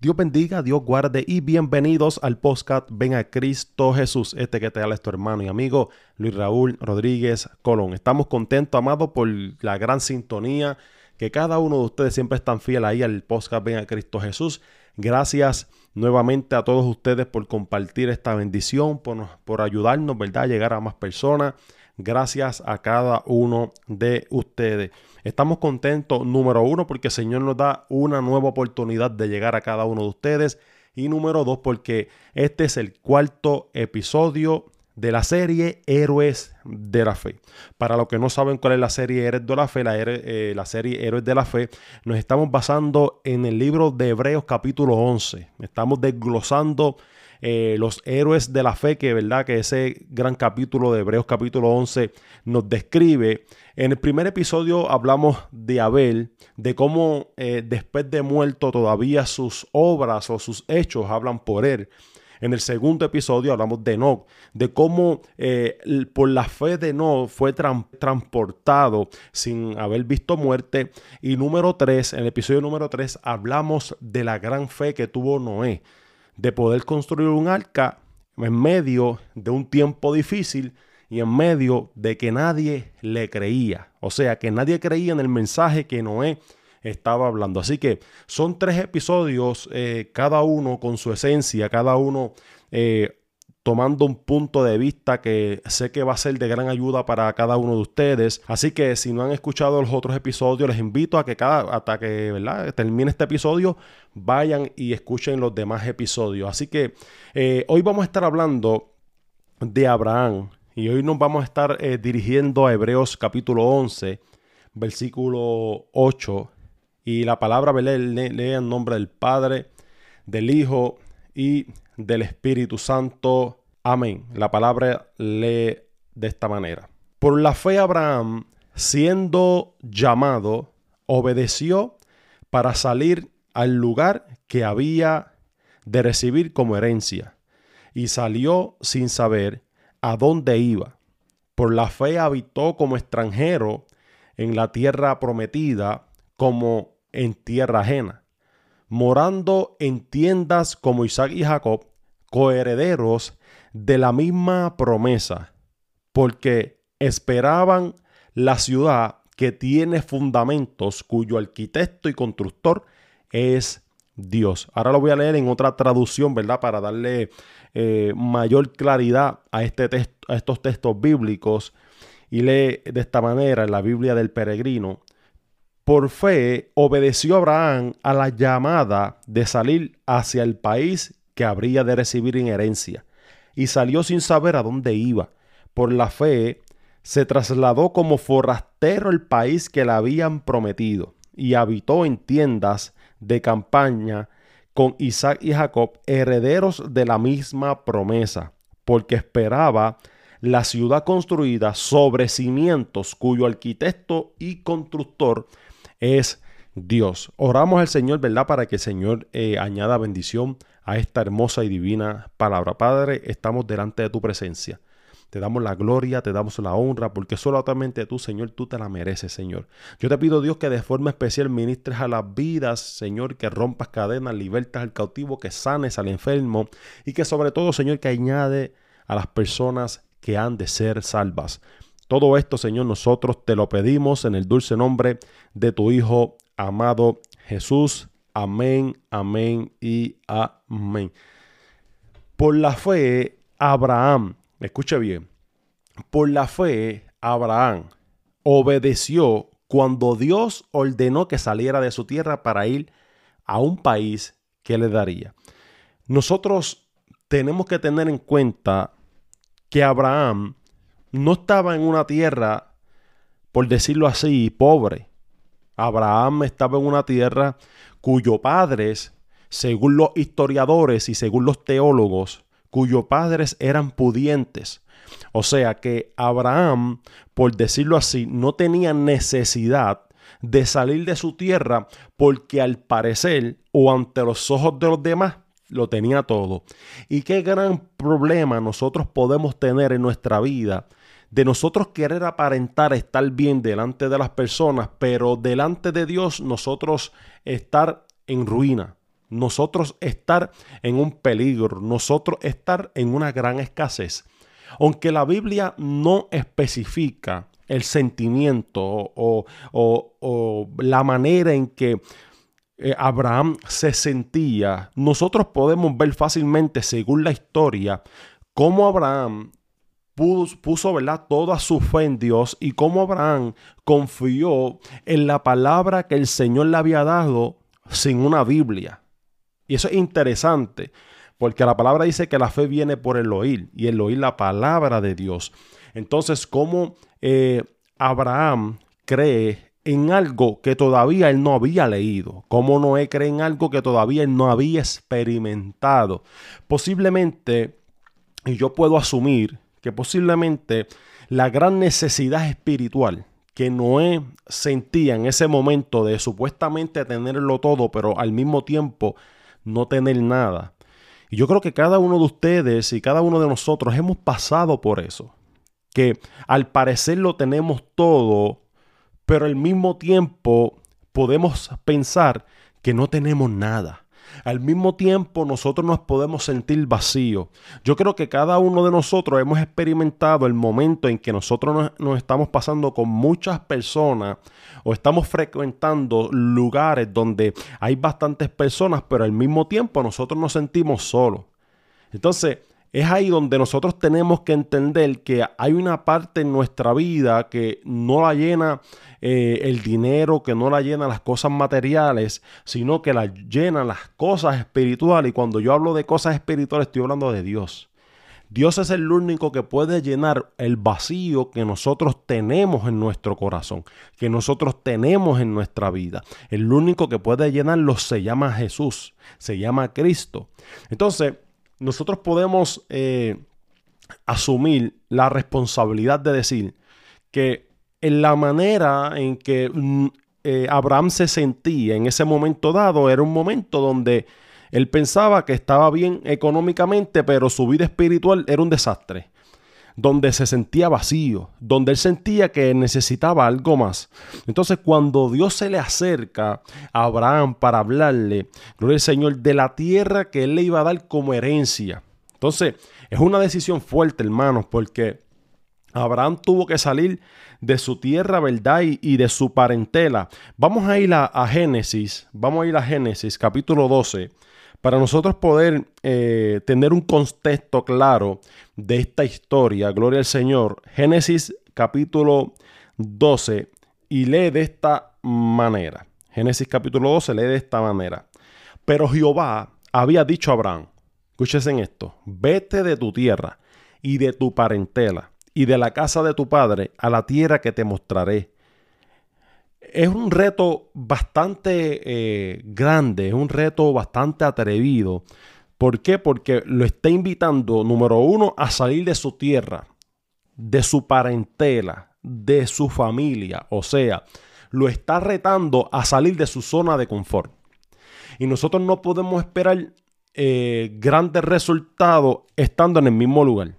Dios bendiga, Dios guarde y bienvenidos al podcast Ven a Cristo Jesús. Este que te habla es tu hermano y amigo Luis Raúl Rodríguez Colón. Estamos contentos, amados, por la gran sintonía que cada uno de ustedes siempre están fiel ahí al podcast Ven a Cristo Jesús. Gracias nuevamente a todos ustedes por compartir esta bendición, por, ayudarnos, ¿verdad?, a llegar a más personas. Gracias a cada uno de ustedes. Estamos contentos, número uno, porque el Señor nos da una nueva oportunidad de llegar a cada uno de ustedes. Y número dos, porque este es el cuarto episodio de la serie Héroes de la Fe. Para los que no saben cuál es la serie Héroes de la Fe, la, eh, la, serie Héroes de la Fe, nos estamos basando en el libro de Hebreos capítulo 11. Estamos desglosando eh, los héroes de la fe, que verdad que ese gran capítulo de Hebreos capítulo 11 nos describe. En el primer episodio hablamos de Abel, de cómo eh, después de muerto todavía sus obras o sus hechos hablan por él. En el segundo episodio hablamos de Enoch, de cómo eh, por la fe de Enoch fue transportado sin haber visto muerte. Y número tres, en el episodio número tres, hablamos de la gran fe que tuvo Noé de poder construir un arca en medio de un tiempo difícil y en medio de que nadie le creía. O sea, que nadie creía en el mensaje que Noé estaba hablando. Así que son tres episodios, eh, cada uno con su esencia, cada uno eh, tomando un punto de vista que sé que va a ser de gran ayuda para cada uno de ustedes. Así que si no han escuchado los otros episodios, les invito a que cada, hasta que ¿verdad? termine este episodio, vayan y escuchen los demás episodios. Así que eh, hoy vamos a estar hablando de Abraham y hoy nos vamos a estar dirigiendo a Hebreos capítulo 11, versículo 8. Y la palabra lee, lee en nombre del Padre, del Hijo y del Espíritu Santo. Amén. La palabra lee de esta manera. Por la fe Abraham, siendo llamado, obedeció para salir al lugar que había de recibir como herencia, y salió sin saber a dónde iba. Por la fe habitó como extranjero en la tierra prometida, como en tierra ajena, morando en tiendas como Isaac y Jacob, coherederos de la misma promesa, porque esperaban la ciudad que tiene fundamentos, cuyo arquitecto y constructor es Dios. Ahora lo voy a leer en otra traducción, ¿verdad? Para darle eh, mayor claridad a, este texto, a estos textos bíblicos. Y lee de esta manera en la Biblia del peregrino. Por fe obedeció Abraham a la llamada de salir hacia el país que habría de recibir en herencia, y salió sin saber a dónde iba. Por la fe se trasladó como forastero al país que le habían prometido, y habitó en tiendas de campaña con Isaac y Jacob, herederos de la misma promesa, porque esperaba la ciudad construida sobre cimientos cuyo arquitecto y constructor es Dios. Oramos al Señor, ¿verdad? Para que el Señor eh, añada bendición a esta hermosa y divina palabra. Padre, estamos delante de tu presencia. Te damos la gloria, te damos la honra, porque solamente tú, Señor, tú te la mereces, Señor. Yo te pido, Dios, que de forma especial ministres a las vidas, Señor, que rompas cadenas, libertas al cautivo, que sanes al enfermo y que sobre todo, Señor, que añade a las personas que han de ser salvas. Todo esto, Señor, nosotros te lo pedimos en el dulce nombre de tu Hijo amado Jesús. Amén, amén y amén. Por la fe, Abraham, escuche bien, por la fe, Abraham obedeció cuando Dios ordenó que saliera de su tierra para ir a un país que le daría. Nosotros tenemos que tener en cuenta que Abraham no estaba en una tierra, por decirlo así, pobre. Abraham estaba en una tierra cuyos padres, según los historiadores y según los teólogos, cuyos padres eran pudientes. O sea que Abraham, por decirlo así, no tenía necesidad de salir de su tierra porque al parecer o ante los ojos de los demás lo tenía todo. Y qué gran problema nosotros podemos tener en nuestra vida de nosotros querer aparentar estar bien delante de las personas, pero delante de Dios nosotros estar en ruina. nosotros estar en un peligro, nosotros estar en una gran escasez. Aunque la Biblia no especifica el sentimiento o, la manera en que eh, Abraham se sentía, nosotros podemos ver fácilmente, según la historia, cómo Abraham puso, ¿verdad? toda su fe en Dios y cómo Abraham confió en la palabra que el Señor le había dado sin una Biblia. Y eso es interesante, porque la palabra dice que la fe viene por el oír y el oír la palabra de Dios. Entonces, ¿cómo eh, Abraham cree en algo que todavía él no había leído? ¿Cómo Noé cree en algo que todavía él no había experimentado? Posiblemente, y yo puedo asumir que posiblemente la gran necesidad espiritual que Noé sentía en ese momento de supuestamente tenerlo todo, pero al mismo tiempo no tener nada. Y yo creo que cada uno de ustedes y cada uno de nosotros hemos pasado por eso. Que al parecer lo tenemos todo, pero al mismo tiempo podemos pensar que no tenemos nada. Al mismo tiempo nosotros nos podemos sentir vacíos. Yo creo que cada uno de nosotros hemos experimentado el momento en que nosotros nos, estamos pasando con muchas personas o estamos frecuentando lugares donde hay bastantes personas, pero al mismo tiempo nosotros nos sentimos solos. Entonces, es ahí donde nosotros tenemos que entender que hay una parte en nuestra vida que no la llena eh, el dinero, que no la llena las cosas materiales, sino que la llenan las cosas espirituales. Y cuando yo hablo de cosas espirituales, estoy hablando de Dios. Dios es el único que puede llenar el vacío que nosotros tenemos en nuestro corazón, que nosotros tenemos en nuestra vida. El único que puede llenarlo se llama Jesús, se llama Cristo. Entonces, nosotros podemos eh, asumir la responsabilidad de decir que en la manera en que mm, eh, Abraham se sentía en ese momento dado era un momento donde él pensaba que estaba bien económicamente, pero su vida espiritual era un desastre donde se sentía vacío, donde él sentía que necesitaba algo más. Entonces cuando Dios se le acerca a Abraham para hablarle, gloria al Señor, de la tierra que él le iba a dar como herencia. Entonces es una decisión fuerte, hermanos, porque Abraham tuvo que salir de su tierra, ¿verdad? Y, de su parentela. Vamos a ir a, a Génesis, vamos a ir a Génesis capítulo 12 para nosotros poder eh, tener un contexto claro de esta historia, gloria al Señor, Génesis capítulo 12 y lee de esta manera. Génesis capítulo 12 lee de esta manera. Pero Jehová había dicho a Abraham, escúchese en esto, vete de tu tierra y de tu parentela y de la casa de tu padre a la tierra que te mostraré es un reto bastante eh, grande, es un reto bastante atrevido. ¿Por qué? Porque lo está invitando, número uno, a salir de su tierra, de su parentela, de su familia. O sea, lo está retando a salir de su zona de confort. Y nosotros no podemos esperar eh, grandes resultados estando en el mismo lugar.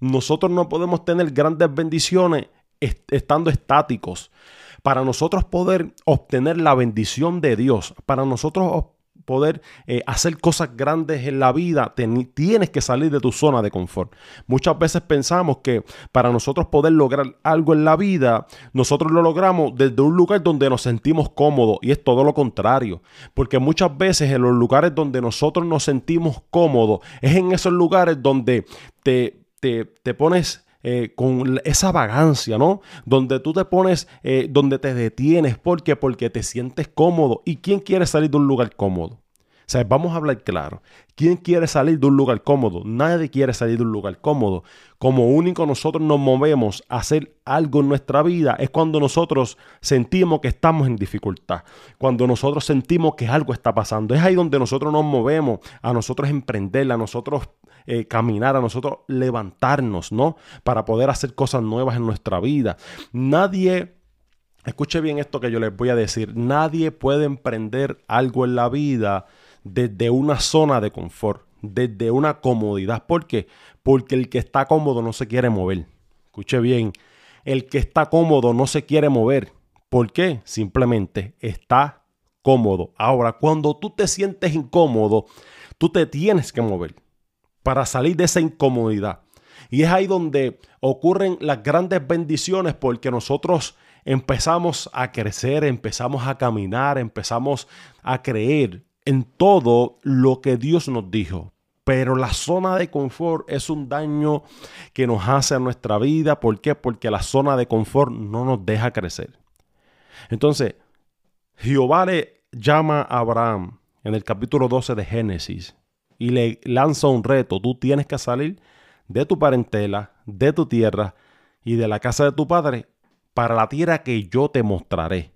Nosotros no podemos tener grandes bendiciones estando estáticos para nosotros poder obtener la bendición de Dios, para nosotros poder eh, hacer cosas grandes en la vida, tienes que salir de tu zona de confort. Muchas veces pensamos que para nosotros poder lograr algo en la vida, nosotros lo logramos desde un lugar donde nos sentimos cómodos y es todo lo contrario, porque muchas veces en los lugares donde nosotros nos sentimos cómodos, es en esos lugares donde te, te, te pones eh, con esa vagancia, ¿no? Donde tú te pones, eh, donde te detienes. ¿Por qué? Porque te sientes cómodo. ¿Y quién quiere salir de un lugar cómodo? O sea, vamos a hablar claro. ¿Quién quiere salir de un lugar cómodo? Nadie quiere salir de un lugar cómodo. Como único nosotros nos movemos a hacer algo en nuestra vida es cuando nosotros sentimos que estamos en dificultad. Cuando nosotros sentimos que algo está pasando. Es ahí donde nosotros nos movemos a nosotros emprender, a nosotros eh, caminar, a nosotros levantarnos, ¿no? Para poder hacer cosas nuevas en nuestra vida. Nadie Escuche bien esto que yo les voy a decir. Nadie puede emprender algo en la vida desde una zona de confort, desde una comodidad. ¿Por qué? Porque el que está cómodo no se quiere mover. Escuche bien. El que está cómodo no se quiere mover. ¿Por qué? Simplemente está cómodo. Ahora, cuando tú te sientes incómodo, tú te tienes que mover para salir de esa incomodidad. Y es ahí donde ocurren las grandes bendiciones porque nosotros empezamos a crecer, empezamos a caminar, empezamos a creer en todo lo que Dios nos dijo. Pero la zona de confort es un daño que nos hace a nuestra vida. ¿Por qué? Porque la zona de confort no nos deja crecer. Entonces, Jehová le llama a Abraham en el capítulo 12 de Génesis y le lanza un reto. Tú tienes que salir de tu parentela, de tu tierra y de la casa de tu padre para la tierra que yo te mostraré.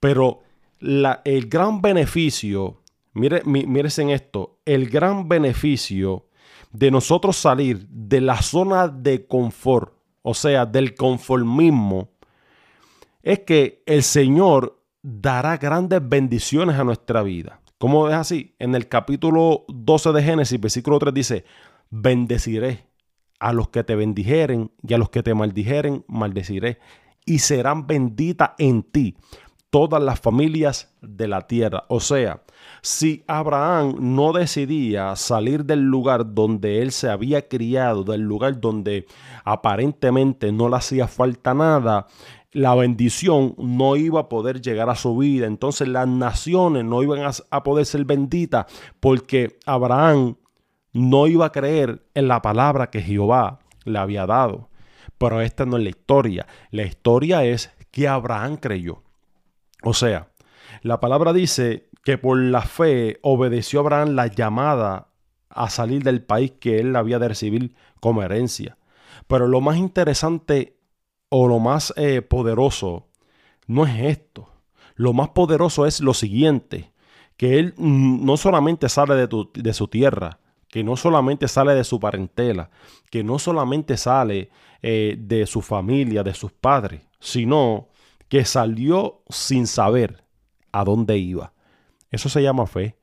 Pero el gran beneficio, mire, en esto, el gran beneficio de nosotros salir de la zona de confort, o sea, del conformismo, es que el Señor dará grandes bendiciones a nuestra vida. ¿Cómo es así? En el capítulo 12 de Génesis, versículo 3 dice, bendeciré a los que te bendijeren y a los que te maldijeren, maldeciré. Y serán benditas en ti todas las familias de la tierra. O sea, si Abraham no decidía salir del lugar donde él se había criado, del lugar donde aparentemente no le hacía falta nada, la bendición no iba a poder llegar a su vida. Entonces las naciones no iban a, poder ser benditas porque Abraham no iba a creer en la palabra que Jehová le había dado. Pero esta no es la historia. La historia es que Abraham creyó. O sea, la palabra dice que por la fe obedeció Abraham la llamada a salir del país que él había de recibir como herencia. Pero lo más interesante o lo más eh, poderoso no es esto. Lo más poderoso es lo siguiente, que él no solamente sale de, su tierra, que no solamente sale de su parentela, que no solamente sale eh, de su familia, de sus padres, sino que salió sin saber a dónde iba. Eso se llama fe.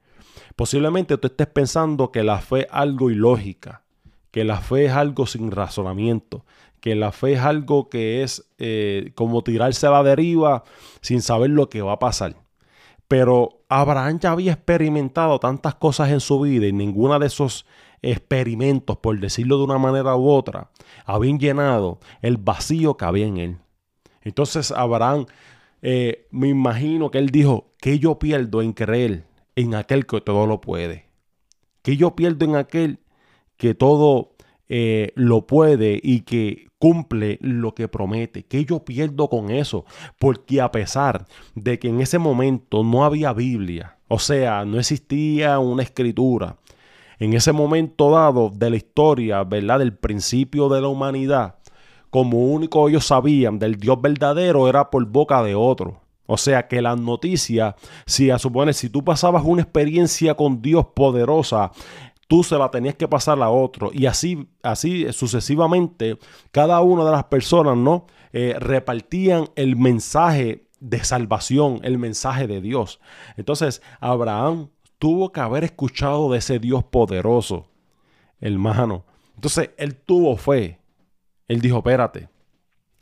Posiblemente tú estés pensando que la fe es algo ilógica, que la fe es algo sin razonamiento, que la fe es algo que es eh, como tirarse a la deriva sin saber lo que va a pasar. Pero Abraham ya había experimentado tantas cosas en su vida y ninguna de esos experimentos, por decirlo de una manera u otra, habían llenado el vacío que había en él. Entonces Abraham, eh, me imagino que él dijo, ¿qué yo pierdo en creer en aquel que todo lo puede? ¿Qué yo pierdo en aquel que todo eh, lo puede y que cumple lo que promete. ¿Qué yo pierdo con eso? Porque a pesar de que en ese momento no había Biblia, o sea, no existía una escritura, en ese momento dado de la historia, ¿verdad? Del principio de la humanidad, como único ellos sabían del Dios verdadero era por boca de otro. O sea que las noticias, si a suponer, si tú pasabas una experiencia con Dios poderosa, tú se la tenías que pasar a otro. Y así, así sucesivamente, cada una de las personas, ¿no? Eh, repartían el mensaje de salvación, el mensaje de Dios. Entonces, Abraham tuvo que haber escuchado de ese Dios poderoso, hermano. Entonces, él tuvo fe. Él dijo, espérate,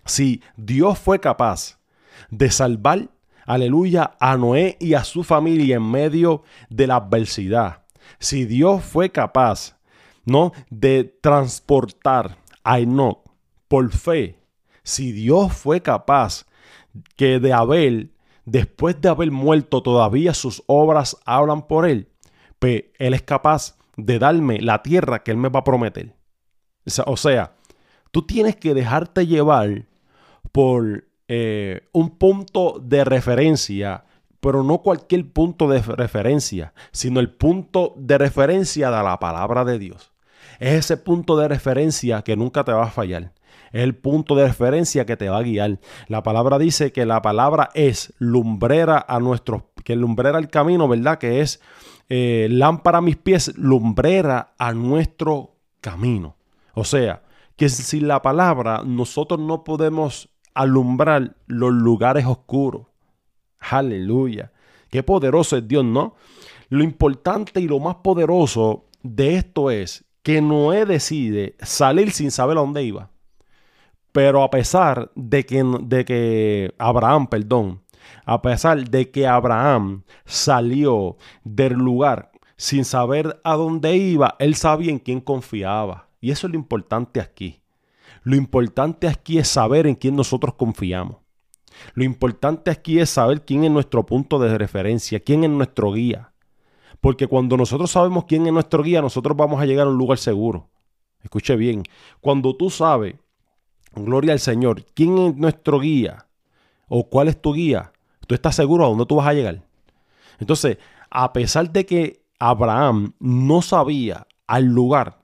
si Dios fue capaz de salvar, aleluya, a Noé y a su familia en medio de la adversidad, si Dios fue capaz, ¿no? De transportar a Enoch por fe, si Dios fue capaz que de Abel, después de haber muerto, todavía sus obras hablan por él, pues él es capaz de darme la tierra que él me va a prometer. O sea, tú tienes que dejarte llevar por eh, un punto de referencia pero no cualquier punto de referencia, sino el punto de referencia de la palabra de Dios. Es ese punto de referencia que nunca te va a fallar. Es el punto de referencia que te va a guiar. La palabra dice que la palabra es lumbrera a nuestros, que lumbrera el camino, ¿verdad? Que es eh, lámpara a mis pies, lumbrera a nuestro camino. O sea, que sin la palabra nosotros no podemos alumbrar los lugares oscuros. Aleluya. Qué poderoso es Dios, ¿no? Lo importante y lo más poderoso de esto es que Noé decide salir sin saber a dónde iba. Pero a pesar de que, de que Abraham, perdón, A pesar de que Abraham salió del lugar sin saber a dónde iba, él sabía en quién confiaba. Y eso es lo importante aquí. Lo importante aquí es saber en quién nosotros confiamos. Lo importante aquí es saber quién es nuestro punto de referencia, quién es nuestro guía. Porque cuando nosotros sabemos quién es nuestro guía, nosotros vamos a llegar a un lugar seguro. Escuche bien, cuando tú sabes, gloria al Señor, quién es nuestro guía o cuál es tu guía, tú estás seguro a dónde tú vas a llegar. Entonces, a pesar de que Abraham no sabía al lugar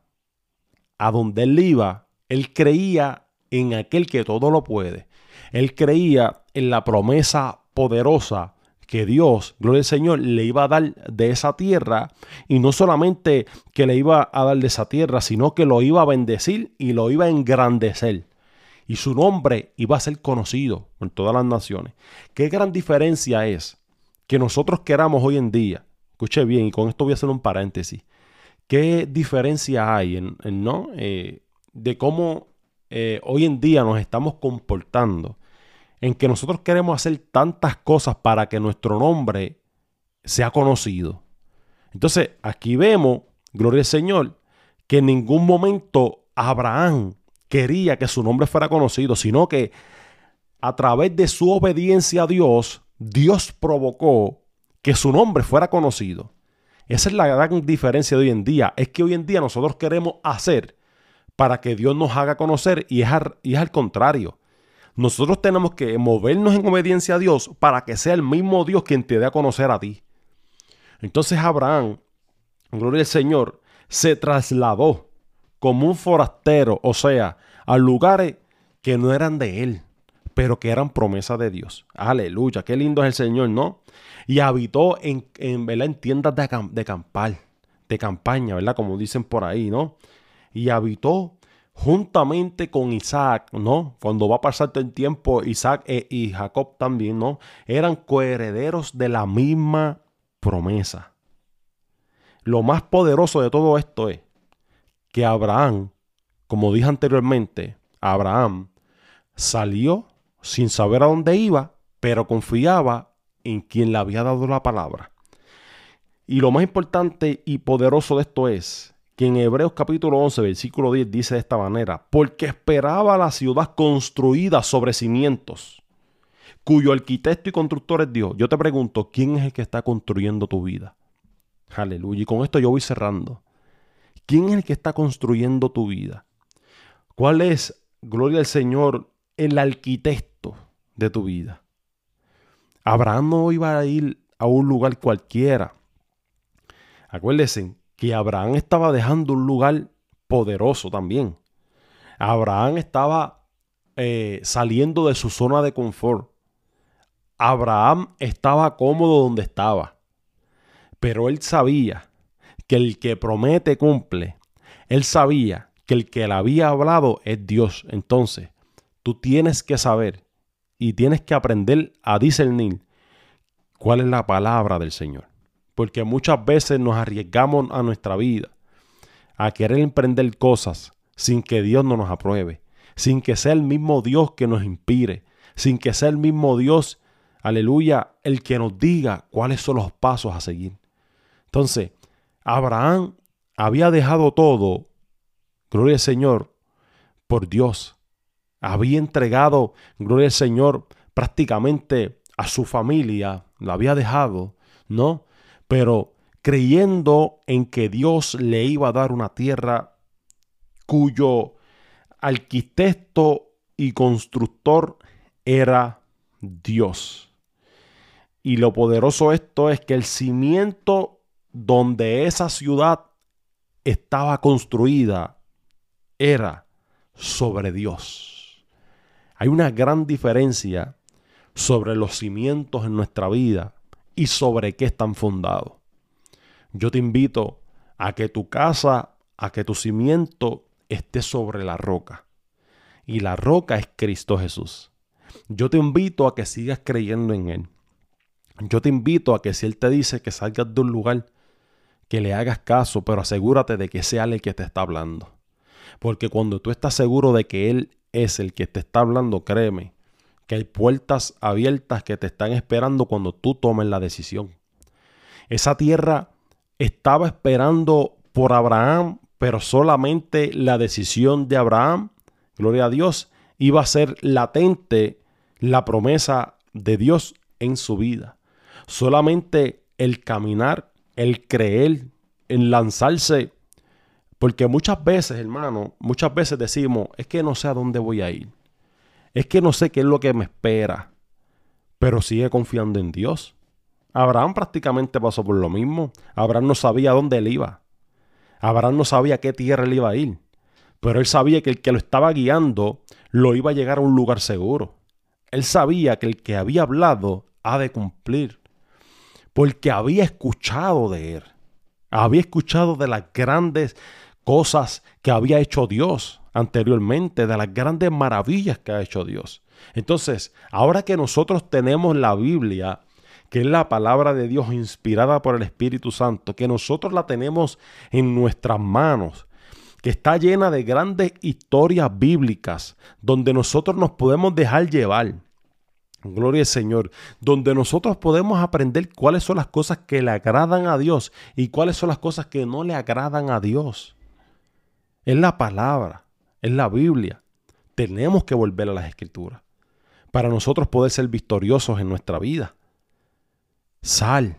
a donde él iba, él creía en aquel que todo lo puede. Él creía en la promesa poderosa que Dios, gloria al Señor, le iba a dar de esa tierra y no solamente que le iba a dar de esa tierra, sino que lo iba a bendecir y lo iba a engrandecer. Y su nombre iba a ser conocido en todas las naciones. Qué gran diferencia es que nosotros queramos hoy en día, escuche bien, y con esto voy a hacer un paréntesis, qué diferencia hay en, ¿no? Eh, de cómo eh, hoy en día nos estamos comportando en que nosotros queremos hacer tantas cosas para que nuestro nombre sea conocido. Entonces, aquí vemos, gloria al Señor, que en ningún momento Abraham quería que su nombre fuera conocido, sino que a través de su obediencia a Dios, Dios provocó que su nombre fuera conocido. Esa es la gran diferencia de hoy en día. Es que hoy en día nosotros queremos hacer para que Dios nos haga conocer y es al contrario. Nosotros tenemos que movernos en obediencia a Dios para que sea el mismo Dios quien te dé a conocer a ti. Entonces Abraham, gloria al Señor, se trasladó como un forastero, o sea, a lugares que no eran de él, pero que eran promesa de Dios. Aleluya, qué lindo es el Señor, ¿no? Y habitó en, en, en tiendas de, de campal, de campaña, ¿verdad? Como dicen por ahí, ¿no? Y habitó juntamente con Isaac, ¿no? Cuando va a pasar el tiempo, Isaac e, y Jacob también, ¿no? Eran coherederos de la misma promesa. Lo más poderoso de todo esto es que Abraham, como dije anteriormente, Abraham salió sin saber a dónde iba, pero confiaba en quien le había dado la palabra. Y lo más importante y poderoso de esto es que en Hebreos capítulo 11, versículo 10 dice de esta manera, porque esperaba la ciudad construida sobre cimientos, cuyo arquitecto y constructor es Dios. Yo te pregunto, ¿quién es el que está construyendo tu vida? Aleluya. Y con esto yo voy cerrando. ¿Quién es el que está construyendo tu vida? ¿Cuál es, gloria al Señor, el arquitecto de tu vida? Abraham no iba a ir a un lugar cualquiera. Acuérdense, que Abraham estaba dejando un lugar poderoso también. Abraham estaba eh, saliendo de su zona de confort. Abraham estaba cómodo donde estaba. Pero él sabía que el que promete cumple. Él sabía que el que le había hablado es Dios. Entonces, tú tienes que saber y tienes que aprender a discernir cuál es la palabra del Señor porque muchas veces nos arriesgamos a nuestra vida a querer emprender cosas sin que Dios no nos apruebe, sin que sea el mismo Dios que nos inspire, sin que sea el mismo Dios, aleluya, el que nos diga cuáles son los pasos a seguir. Entonces, Abraham había dejado todo, gloria al Señor, por Dios. Había entregado, gloria al Señor, prácticamente a su familia, lo había dejado, ¿no? Pero creyendo en que Dios le iba a dar una tierra cuyo arquitecto y constructor era Dios. Y lo poderoso esto es que el cimiento donde esa ciudad estaba construida era sobre Dios. Hay una gran diferencia sobre los cimientos en nuestra vida y sobre qué están fundados. Yo te invito a que tu casa, a que tu cimiento esté sobre la roca. Y la roca es Cristo Jesús. Yo te invito a que sigas creyendo en Él. Yo te invito a que si Él te dice que salgas de un lugar, que le hagas caso, pero asegúrate de que sea Él el que te está hablando. Porque cuando tú estás seguro de que Él es el que te está hablando, créeme, que hay puertas abiertas que te están esperando cuando tú tomes la decisión. Esa tierra estaba esperando por Abraham, pero solamente la decisión de Abraham, gloria a Dios, iba a ser latente la promesa de Dios en su vida. Solamente el caminar, el creer, el lanzarse. Porque muchas veces, hermano, muchas veces decimos, es que no sé a dónde voy a ir. Es que no sé qué es lo que me espera. Pero sigue confiando en Dios. Abraham prácticamente pasó por lo mismo. Abraham no sabía dónde él iba. Abraham no sabía qué tierra él iba a ir. Pero él sabía que el que lo estaba guiando lo iba a llegar a un lugar seguro. Él sabía que el que había hablado ha de cumplir. Porque había escuchado de él. Había escuchado de las grandes cosas que había hecho Dios anteriormente, de las grandes maravillas que ha hecho Dios. Entonces, ahora que nosotros tenemos la Biblia, que es la palabra de Dios inspirada por el Espíritu Santo, que nosotros la tenemos en nuestras manos, que está llena de grandes historias bíblicas, donde nosotros nos podemos dejar llevar. Gloria al Señor, donde nosotros podemos aprender cuáles son las cosas que le agradan a Dios y cuáles son las cosas que no le agradan a Dios. Es la palabra, es la Biblia. Tenemos que volver a las escrituras para nosotros poder ser victoriosos en nuestra vida. Sal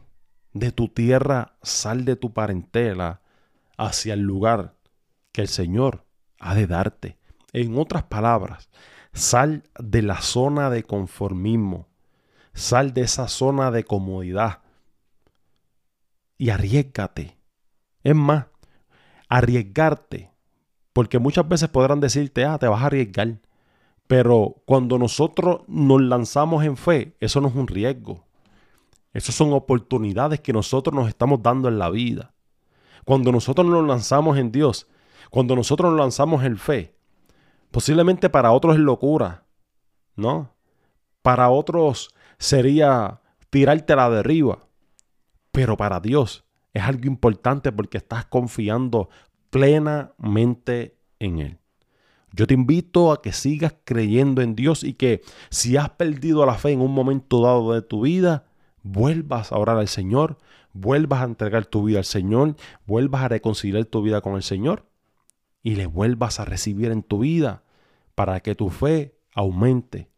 de tu tierra, sal de tu parentela hacia el lugar que el Señor ha de darte. En otras palabras, sal de la zona de conformismo, sal de esa zona de comodidad y arriesgate. Es más, arriesgarte, porque muchas veces podrán decirte, ah, te vas a arriesgar. Pero cuando nosotros nos lanzamos en fe, eso no es un riesgo. Esas son oportunidades que nosotros nos estamos dando en la vida. Cuando nosotros nos lanzamos en Dios, cuando nosotros nos lanzamos en fe, posiblemente para otros es locura, ¿no? Para otros sería tirarte a la derriba, pero para Dios es algo importante porque estás confiando plenamente en Él. Yo te invito a que sigas creyendo en Dios y que si has perdido la fe en un momento dado de tu vida, vuelvas a orar al Señor, vuelvas a entregar tu vida al Señor, vuelvas a reconciliar tu vida con el Señor y le vuelvas a recibir en tu vida para que tu fe aumente.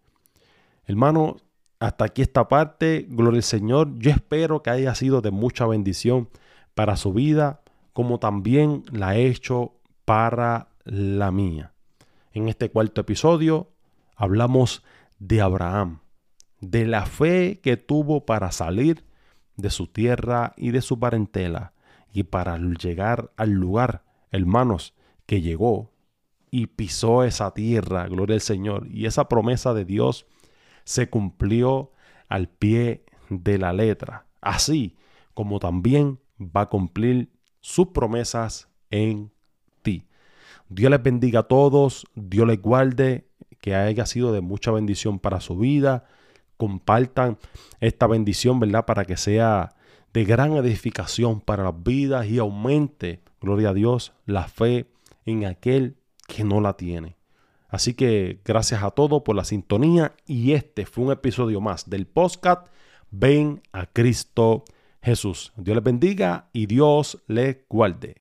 Hermano, hasta aquí esta parte, gloria al Señor. Yo espero que haya sido de mucha bendición para su vida, como también la he hecho para la mía. En este cuarto episodio hablamos de Abraham, de la fe que tuvo para salir de su tierra y de su parentela y para llegar al lugar, hermanos, que llegó y pisó esa tierra, gloria al Señor. Y esa promesa de Dios se cumplió al pie de la letra, así como también va a cumplir sus promesas en ti. Dios les bendiga a todos, Dios les guarde, que haya sido de mucha bendición para su vida. Compartan esta bendición, ¿verdad? Para que sea de gran edificación para las vidas y aumente, gloria a Dios, la fe en aquel que no la tiene. Así que gracias a todos por la sintonía y este fue un episodio más del podcast Ven a Cristo Jesús. Dios les bendiga y Dios les guarde.